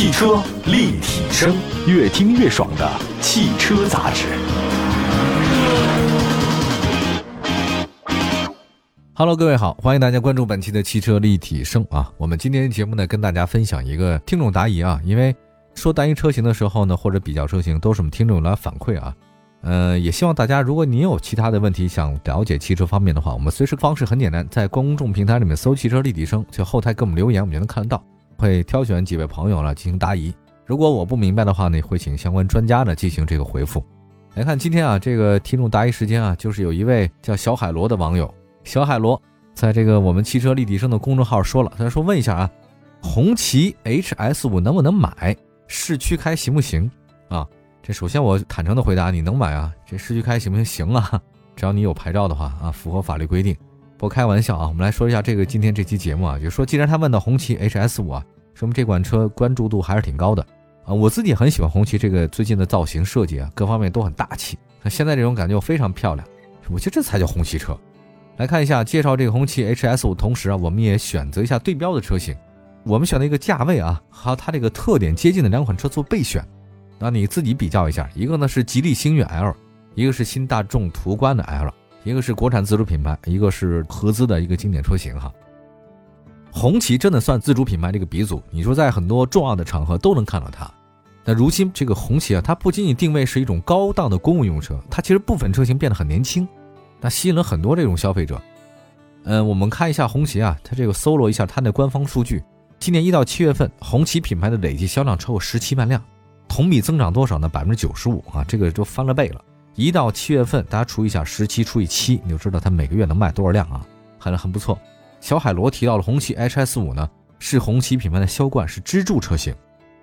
汽车立体声，越听越爽的汽车杂志。Hello，各位好，欢迎大家关注本期的汽车立体声啊。我们今天节目呢，跟大家分享一个听众答疑啊。因为说单一车型的时候呢，或者比较车型，都是我们听众来反馈啊。呃，也希望大家，如果你有其他的问题想了解汽车方面的话，我们随时方式很简单，在公众平台里面搜“汽车立体声”，就后台给我们留言，我们就能看得到。会挑选几位朋友来进行答疑。如果我不明白的话呢，会请相关专家呢进行这个回复。来看今天啊，这个听众答疑时间啊，就是有一位叫小海螺的网友。小海螺在这个我们汽车立体声的公众号说了，他说问一下啊，红旗 HS 五能不能买？市区开行不行？啊，这首先我坦诚的回答，你能买啊？这市区开行不行？行啊，只要你有牌照的话啊，符合法律规定。不开玩笑啊，我们来说一下这个今天这期节目啊，就说既然他问到红旗 HS 五啊，说明这款车关注度还是挺高的啊。我自己很喜欢红旗这个最近的造型设计啊，各方面都很大气。那现在这种感觉非常漂亮，我觉得这才叫红旗车。来看一下介绍这个红旗 HS 五，同时啊，我们也选择一下对标的车型。我们选的一个价位啊和它这个特点接近的两款车做备选，那你自己比较一下。一个呢是吉利星越 L，一个是新大众途观的 L，一个是国产自主品牌，一个是合资的一个经典车型哈。红旗真的算自主品牌这个鼻祖，你说在很多重要的场合都能看到它。那如今这个红旗啊，它不仅仅定位是一种高档的公务用车，它其实部分车型变得很年轻。那吸引了很多这种消费者。嗯，我们看一下红旗啊，它这个搜罗一下它的官方数据，今年一到七月份，红旗品牌的累计销量超过十七万辆，同比增长多少呢？百分之九十五啊，这个就翻了倍了。一到七月份，大家除一下十七除以七，你就知道它每个月能卖多少辆啊，很很不错。小海螺提到了红旗 HS 五呢，是红旗品牌的销冠，是支柱车型。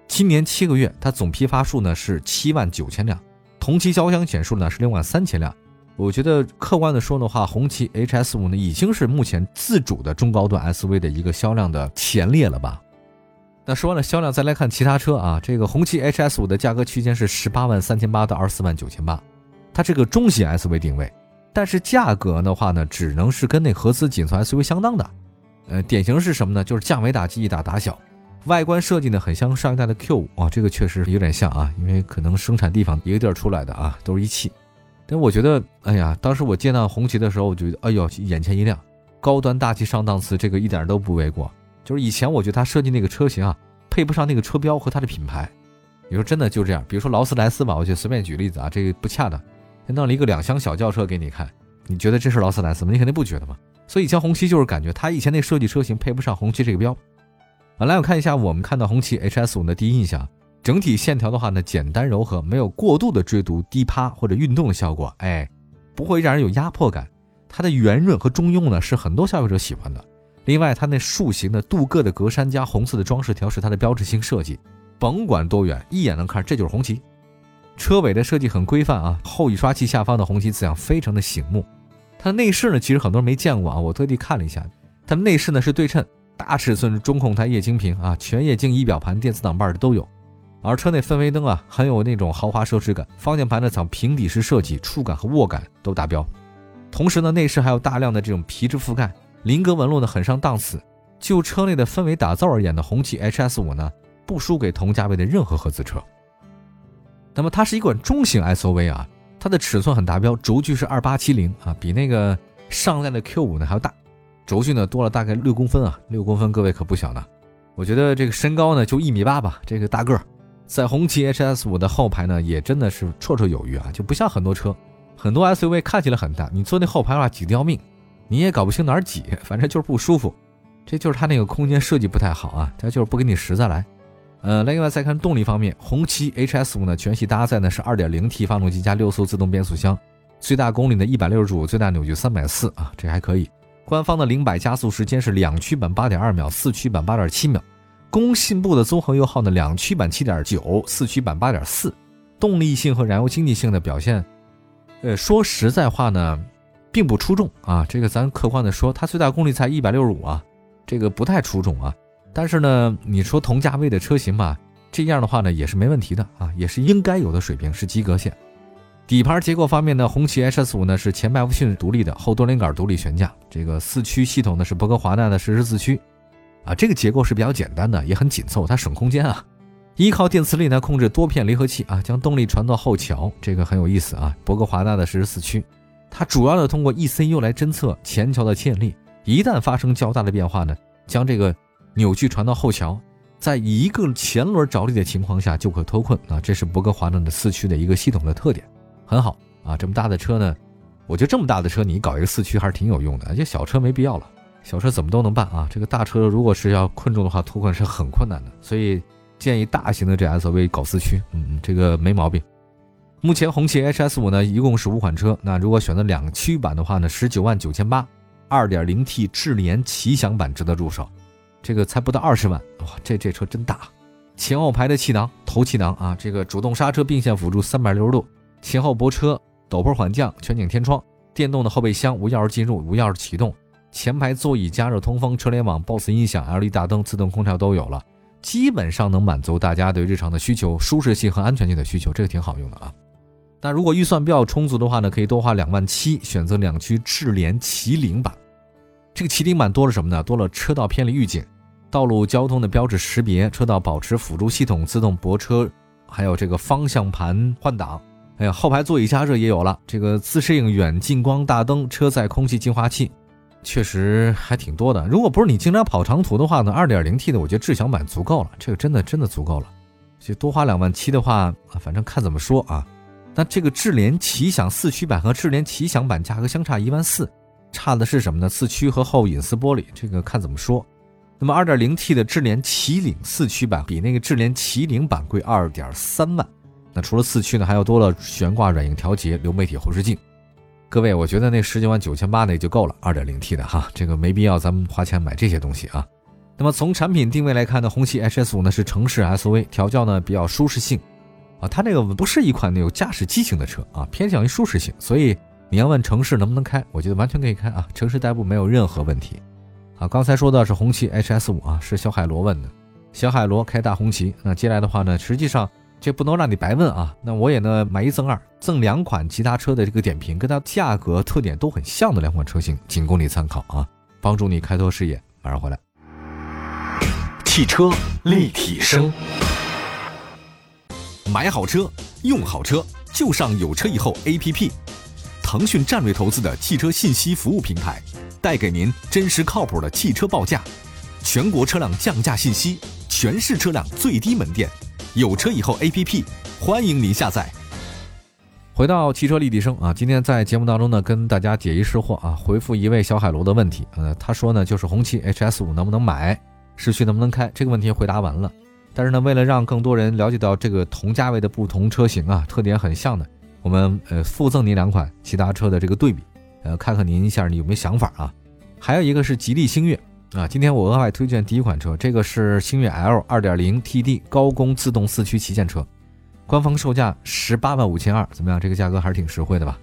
今年七个月，它总批发数呢是七万九千辆，同期交强险数呢是六万三千辆。我觉得客观的说的话，红旗 HS 五呢已经是目前自主的中高端 SUV 的一个销量的前列了吧？那说完了销量，再来看其他车啊。这个红旗 HS 五的价格区间是十八万三千八到二十四万九千八，它这个中型 SUV 定位，但是价格的话呢，只能是跟那合资紧凑 SUV 相当的。呃，典型是什么呢？就是降维打击，一打打小。外观设计呢，很像上一代的 Q 五啊，这个确实有点像啊，因为可能生产地方一个地儿出来的啊，都是一汽。但我觉得，哎呀，当时我见到红旗的时候，我觉得，哎呦，眼前一亮，高端大气上档次，这个一点都不为过。就是以前我觉得他设计那个车型啊，配不上那个车标和它的品牌。你说真的就这样？比如说劳斯莱斯吧，我就随便举例子啊，这个不恰当。弄了一个两厢小轿车给你看，你觉得这是劳斯莱斯吗？你肯定不觉得嘛。所以以前红旗就是感觉它以前那设计车型配不上红旗这个标。好，来我看一下我们看到红旗 HS 五的第一印象。整体线条的话呢，简单柔和，没有过度的追逐、低趴或者运动的效果，哎，不会让人有压迫感。它的圆润和中庸呢，是很多消费者喜欢的。另外，它那竖形的镀铬的格栅加红色的装饰条是它的标志性设计，甭管多远，一眼能看这就是红旗。车尾的设计很规范啊，后雨刷器下方的红旗字样非常的醒目。它的内饰呢，其实很多人没见过啊，我特地看了一下，它的内饰呢是对称，大尺寸中控台液晶屏啊，全液晶仪表盘、电子挡把的都有。而车内氛围灯啊，很有那种豪华奢侈感。方向盘呢采用平底式设计，触感和握感都达标。同时呢，内饰还有大量的这种皮质覆盖，菱格纹路呢很上档次。就车内的氛围打造而言呢，红旗 HS 五呢不输给同价位的任何合资车。那么它是一款中型 SUV 啊，它的尺寸很达标，轴距是二八七零啊，比那个上代的 Q 五呢还要大，轴距呢多了大概六公分啊，六公分各位可不小呢。我觉得这个身高呢就一米八吧，这个大个儿。在红旗 HS 五的后排呢，也真的是绰绰有余啊，就不像很多车，很多 SUV 看起来很大，你坐那后排的话挤得要命，你也搞不清哪儿挤，反正就是不舒服。这就是它那个空间设计不太好啊，它就是不给你实在来。呃，另外再看动力方面，红旗 HS 五呢全系搭载的是 2.0T 发动机加六速自动变速箱，最大功率呢165，最大扭矩340啊，这还可以。官方的零百加速时间是两驱版8.2秒，四驱版8.7秒。工信部的综合油耗呢，两驱版七点九，四驱版八点四，动力性和燃油经济性的表现，呃，说实在话呢，并不出众啊。这个咱客观的说，它最大功率才一百六十五啊，这个不太出众啊。但是呢，你说同价位的车型吧，这样的话呢，也是没问题的啊，也是应该有的水平，是及格线。底盘结构方面呢，红旗 HS 五呢是前麦弗逊独立的，后多连杆独立悬架，这个四驱系统呢是博格华纳的实时四驱。啊，这个结构是比较简单的，也很紧凑，它省空间啊。依靠电磁力呢控制多片离合器啊，将动力传到后桥，这个很有意思啊。博格华纳的实时四驱，它主要的通过 ECU 来侦测前桥的牵引力，一旦发生较大的变化呢，将这个扭矩传到后桥，在一个前轮着力的情况下就可脱困啊。这是博格华纳的四驱的一个系统的特点，很好啊。这么大的车呢，我觉得这么大的车你搞一个四驱还是挺有用的，而且小车没必要了，小车怎么都能办啊。这个大车如果是要困住的话，脱困是很困难的，所以。建议大型的这 SUV 搞四驱，嗯，这个没毛病。目前红旗 HS 五呢，一共是五款车。那如果选择两驱版的话呢，十九万九千八，二点零 T 智联旗享版值得入手。这个才不到二十万，哇，这这车真大！前后排的气囊、头气囊啊，这个主动刹车并线辅助三百六十度，前后泊车、陡坡缓降、全景天窗、电动的后备箱、无钥匙进入、无钥匙启动、前排座椅加热通风、车联网、BOSS 音响、LED 大灯、自动空调都有了。基本上能满足大家对日常的需求、舒适性和安全性的需求，这个挺好用的啊。那如果预算比较充足的话呢，可以多花两万七，选择两驱智联麒麟版。这个麒麟版多了什么呢？多了车道偏离预警、道路交通的标志识别、车道保持辅助系统、自动泊车，还有这个方向盘换挡，还有后排座椅加热也有了，这个自适应远近光大灯、车载空气净化器。确实还挺多的。如果不是你经常跑长途的话呢，二点零 T 的我觉得智享版足够了。这个真的真的足够了。就多花两万七的话，反正看怎么说啊。那这个智联奇享四驱版和智联奇享版价格相差一万四，差的是什么呢？四驱和后隐私玻璃，这个看怎么说。那么二点零 T 的智联麒麟四驱版比那个智联麒麟版贵二点三万。那除了四驱呢，还有多了悬挂软硬调节、流媒体后视镜。各位，我觉得那十九万九千八那就够了，二点零 T 的哈，这个没必要咱们花钱买这些东西啊。那么从产品定位来看呢，红旗 HS 五呢是城市 SUV，调教呢比较舒适性啊，它这个不是一款有驾驶激情的车啊，偏向于舒适性，所以你要问城市能不能开，我觉得完全可以开啊，城市代步没有任何问题啊。刚才说的是红旗 HS 五啊，是小海螺问的，小海螺开大红旗，那接下来的话呢，实际上。这不能让你白问啊！那我也呢买一赠二，赠两款其他车的这个点评，跟它价格特点都很像的两款车型，仅供你参考啊，帮助你开拓视野。马上回来。汽车立体声，买好车，用好车，就上有车以后 APP。腾讯战略投资的汽车信息服务平台，带给您真实靠谱的汽车报价，全国车辆降价信息，全市车辆最低门店。有车以后 APP，欢迎您下载。回到汽车立体声啊，今天在节目当中呢，跟大家解疑释惑啊，回复一位小海螺的问题。呃，他说呢，就是红旗 HS 五能不能买，市区能不能开？这个问题回答完了。但是呢，为了让更多人了解到这个同价位的不同车型啊，特点很像的，我们呃附赠您两款其他车的这个对比，呃，看看您一下你有没有想法啊？还有一个是吉利星越。啊，今天我额外推荐第一款车，这个是星越 L 2.0 TD 高功自动四驱旗舰车，官方售价十八万五千二，怎么样？这个价格还是挺实惠的吧？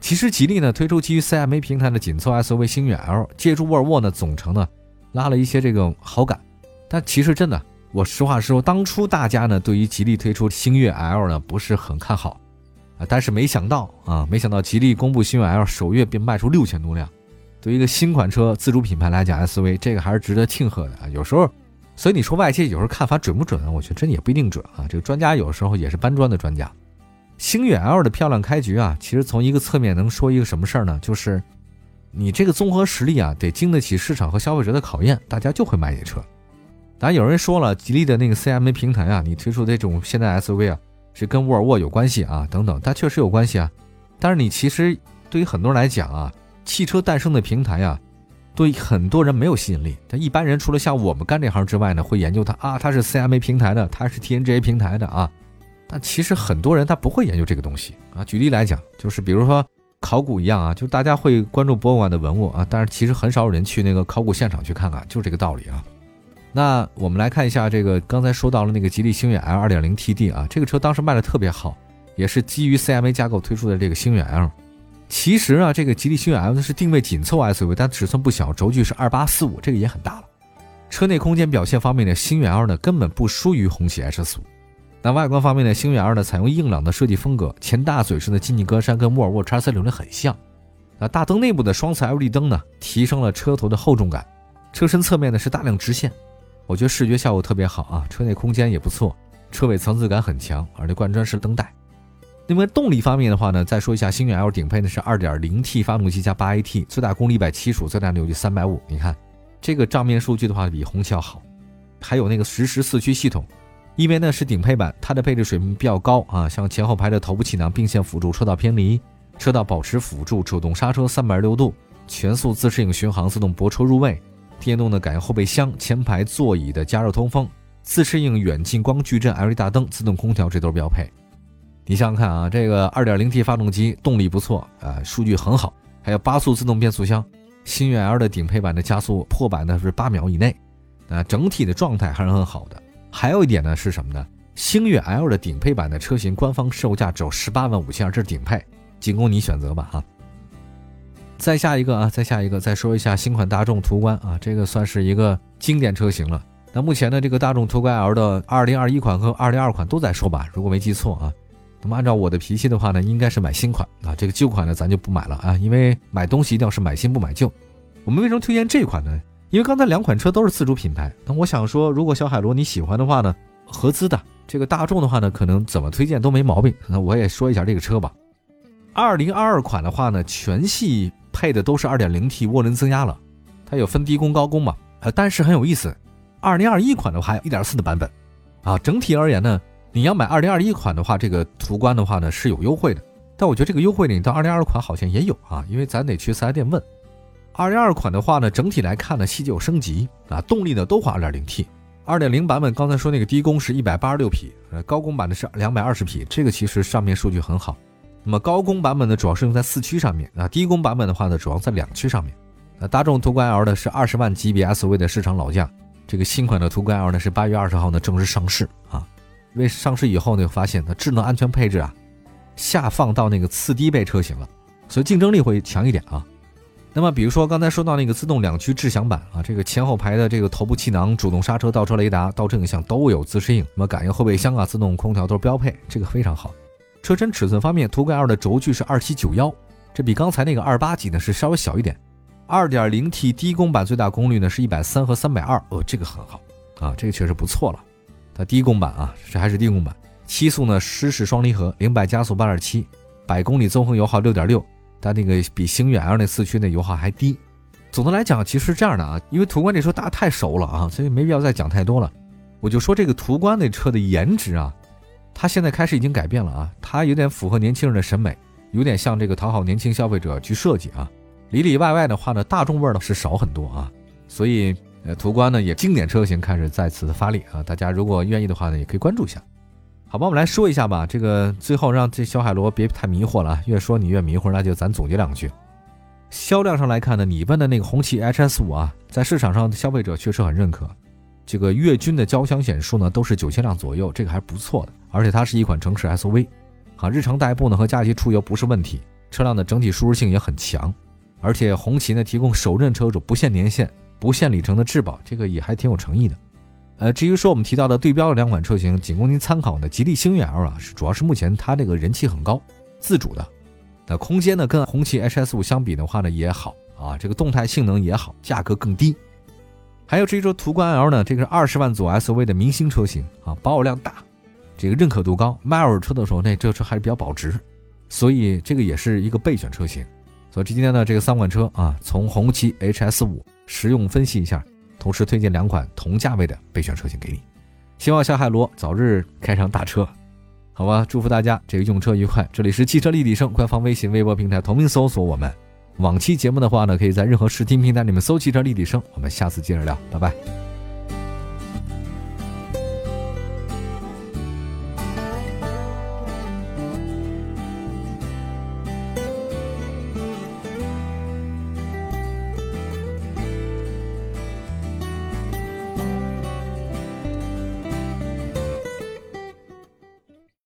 其实吉利呢推出基于 CMA 平台的紧凑 SUV 星越 L，借助沃尔沃呢总成呢拉了一些这个好感，但其实真的，我实话实说，当初大家呢对于吉利推出星越 L 呢不是很看好但是没想到啊，没想到吉利公布星越 L 首月便卖出六千多辆。对于一个新款车自主品牌来讲，SUV 这个还是值得庆贺的啊。有时候，所以你说外界有时候看法准不准啊？我觉得真也不一定准啊。这个专家有时候也是搬砖的专家。星越 L 的漂亮开局啊，其实从一个侧面能说一个什么事儿呢？就是你这个综合实力啊，得经得起市场和消费者的考验，大家就会买你车。当然有人说了，吉利的那个 CMA 平台啊，你推出这种现代 SUV 啊，是跟沃尔沃有关系啊，等等，它确实有关系啊。但是你其实对于很多人来讲啊。汽车诞生的平台啊，对很多人没有吸引力。但一般人除了像我们干这行之外呢，会研究它啊，它是 CMA 平台的，它是 TNGA 平台的啊。但其实很多人他不会研究这个东西啊。举例来讲，就是比如说考古一样啊，就大家会关注博物馆的文物啊，但是其实很少有人去那个考古现场去看看，就这个道理啊。那我们来看一下这个刚才说到了那个吉利星越 L 2.0 TD 啊，这个车当时卖的特别好，也是基于 CMA 架构推出的这个星越 L。其实啊，这个吉利星越 L 呢是定位紧凑 SUV，但尺寸不小，轴距是二八四五，这个也很大了。车内空间表现方面呢，星越 L 呢根本不输于红旗 H 五。那外观方面呢，星越 L 呢采用硬朗的设计风格，前大嘴式的进气格栅跟沃尔沃 X30 很像。那大灯内部的双侧 LED 灯呢，提升了车头的厚重感。车身侧面呢是大量直线，我觉得视觉效果特别好啊。车内空间也不错，车尾层次感很强，而且贯穿式灯带。那么动力方面的话呢，再说一下，星越 L 顶配呢是 2.0T 发动机加 8AT，最大功率175，最大扭矩350。你看这个账面数据的话，比红旗要好。还有那个实时四驱系统，因为呢是顶配版，它的配置水平比较高啊，像前后排的头部气囊并线辅助、车道偏离、车道保持辅助、主动刹车360度、全速自适应巡航、自动泊车入位、电动的感应后备箱、前排座椅的加热通风、自适应远近光矩阵 LED 大灯、自动空调，这都是标配。你想想看啊，这个 2.0T 发动机动力不错啊，数据很好，还有八速自动变速箱。星越 L 的顶配版的加速破百呢是八秒以内，啊，整体的状态还是很好的。还有一点呢是什么呢？星越 L 的顶配版的车型官方售价只有十八万五千二，这是顶配，仅供你选择吧哈。再下一个啊，再下一个，再说一下新款大众途观啊，这个算是一个经典车型了。那目前呢，这个大众途观 L 的2021款和202款都在售吧，如果没记错啊。那么按照我的脾气的话呢，应该是买新款啊，这个旧款呢咱就不买了啊，因为买东西一定要是买新不买旧。我们为什么推荐这款呢？因为刚才两款车都是自主品牌，那我想说，如果小海螺你喜欢的话呢，合资的这个大众的话呢，可能怎么推荐都没毛病。那我也说一下这个车吧。二零二二款的话呢，全系配的都是二点零 T 涡轮增压了，它有分低功高功嘛，呃，但是很有意思，二零二一款的话还有一点四的版本，啊，整体而言呢。你要买二零二一款的话，这个途观的话呢是有优惠的，但我觉得这个优惠呢，你到二零二二款好像也有啊，因为咱得去四 S 店问。二零二款的话呢，整体来看呢，细节有升级啊，动力呢都换二点零 T，二点零版本刚才说那个低功是一百八十六匹，呃，高功版的是两百二十匹，这个其实上面数据很好。那么高功版本呢，主要是用在四驱上面啊，低功版本的话呢，主要在两驱上面。那大众途观 L 呢是二十万级别 SUV 的市场老将，这个新款的途观 L 呢是八月二十号呢正式上市啊。因为上市以后呢，发现它智能安全配置啊，下放到那个次低配车型了，所以竞争力会强一点啊。那么，比如说刚才说到那个自动两驱智享版啊，这个前后排的这个头部气囊、主动刹车、倒车雷达、倒车影像都有自适应，那么感应后备箱啊、自动空调都是标配，这个非常好。车身尺寸方面，途观 L 的轴距是二七九幺，这比刚才那个二八几呢是稍微小一点。二点零 T 低功版最大功率呢是一百三和三百二，哦，这个很好啊，这个确实不错了。它低功版啊，这还是低功版，七速呢湿式双离合，零百加速八点七，百公里综合油耗六点六，它那个比星越 L 那四驱那油耗还低。总的来讲，其实这样的啊，因为途观这车大家太熟了啊，所以没必要再讲太多了。我就说这个途观那车的颜值啊，它现在开始已经改变了啊，它有点符合年轻人的审美，有点像这个讨好年轻消费者去设计啊。里里外外的话呢，大众味儿呢是少很多啊，所以。呃，途观呢也经典车型开始再次的发力啊！大家如果愿意的话呢，也可以关注一下。好吧，我们来说一下吧。这个最后让这小海螺别太迷惑了啊，越说你越迷惑，那就咱总结两句。销量上来看呢，你问的那个红旗 HS 五啊，在市场上的消费者确实很认可。这个月均的交强险数呢都是九千辆左右，这个还是不错的。而且它是一款城市 SUV，啊，日常代步呢和假期出游不是问题。车辆的整体舒适性也很强，而且红旗呢提供首任车主不限年限。不限里程的质保，这个也还挺有诚意的。呃，至于说我们提到的对标的两款车型，仅供您参考的吉利星越 L 啊，是主要是目前它这个人气很高，自主的。那空间呢，跟红旗 HS 五相比的话呢也好啊，这个动态性能也好，价格更低。还有至于说途观 L 呢，这个是二十万左 SUV 的明星车型啊，保有量大，这个认可度高，卖二手车的时候那这车还是比较保值，所以这个也是一个备选车型。所以今天呢，这个三款车啊，从红旗 HS 五。实用分析一下，同时推荐两款同价位的备选车型给你。希望小海螺早日开上大车，好吧？祝福大家这个用车愉快。这里是汽车立体声官方微信、微博平台同名搜索我们。往期节目的话呢，可以在任何视听平台里面搜“汽车立体声”。我们下次接着聊，拜拜。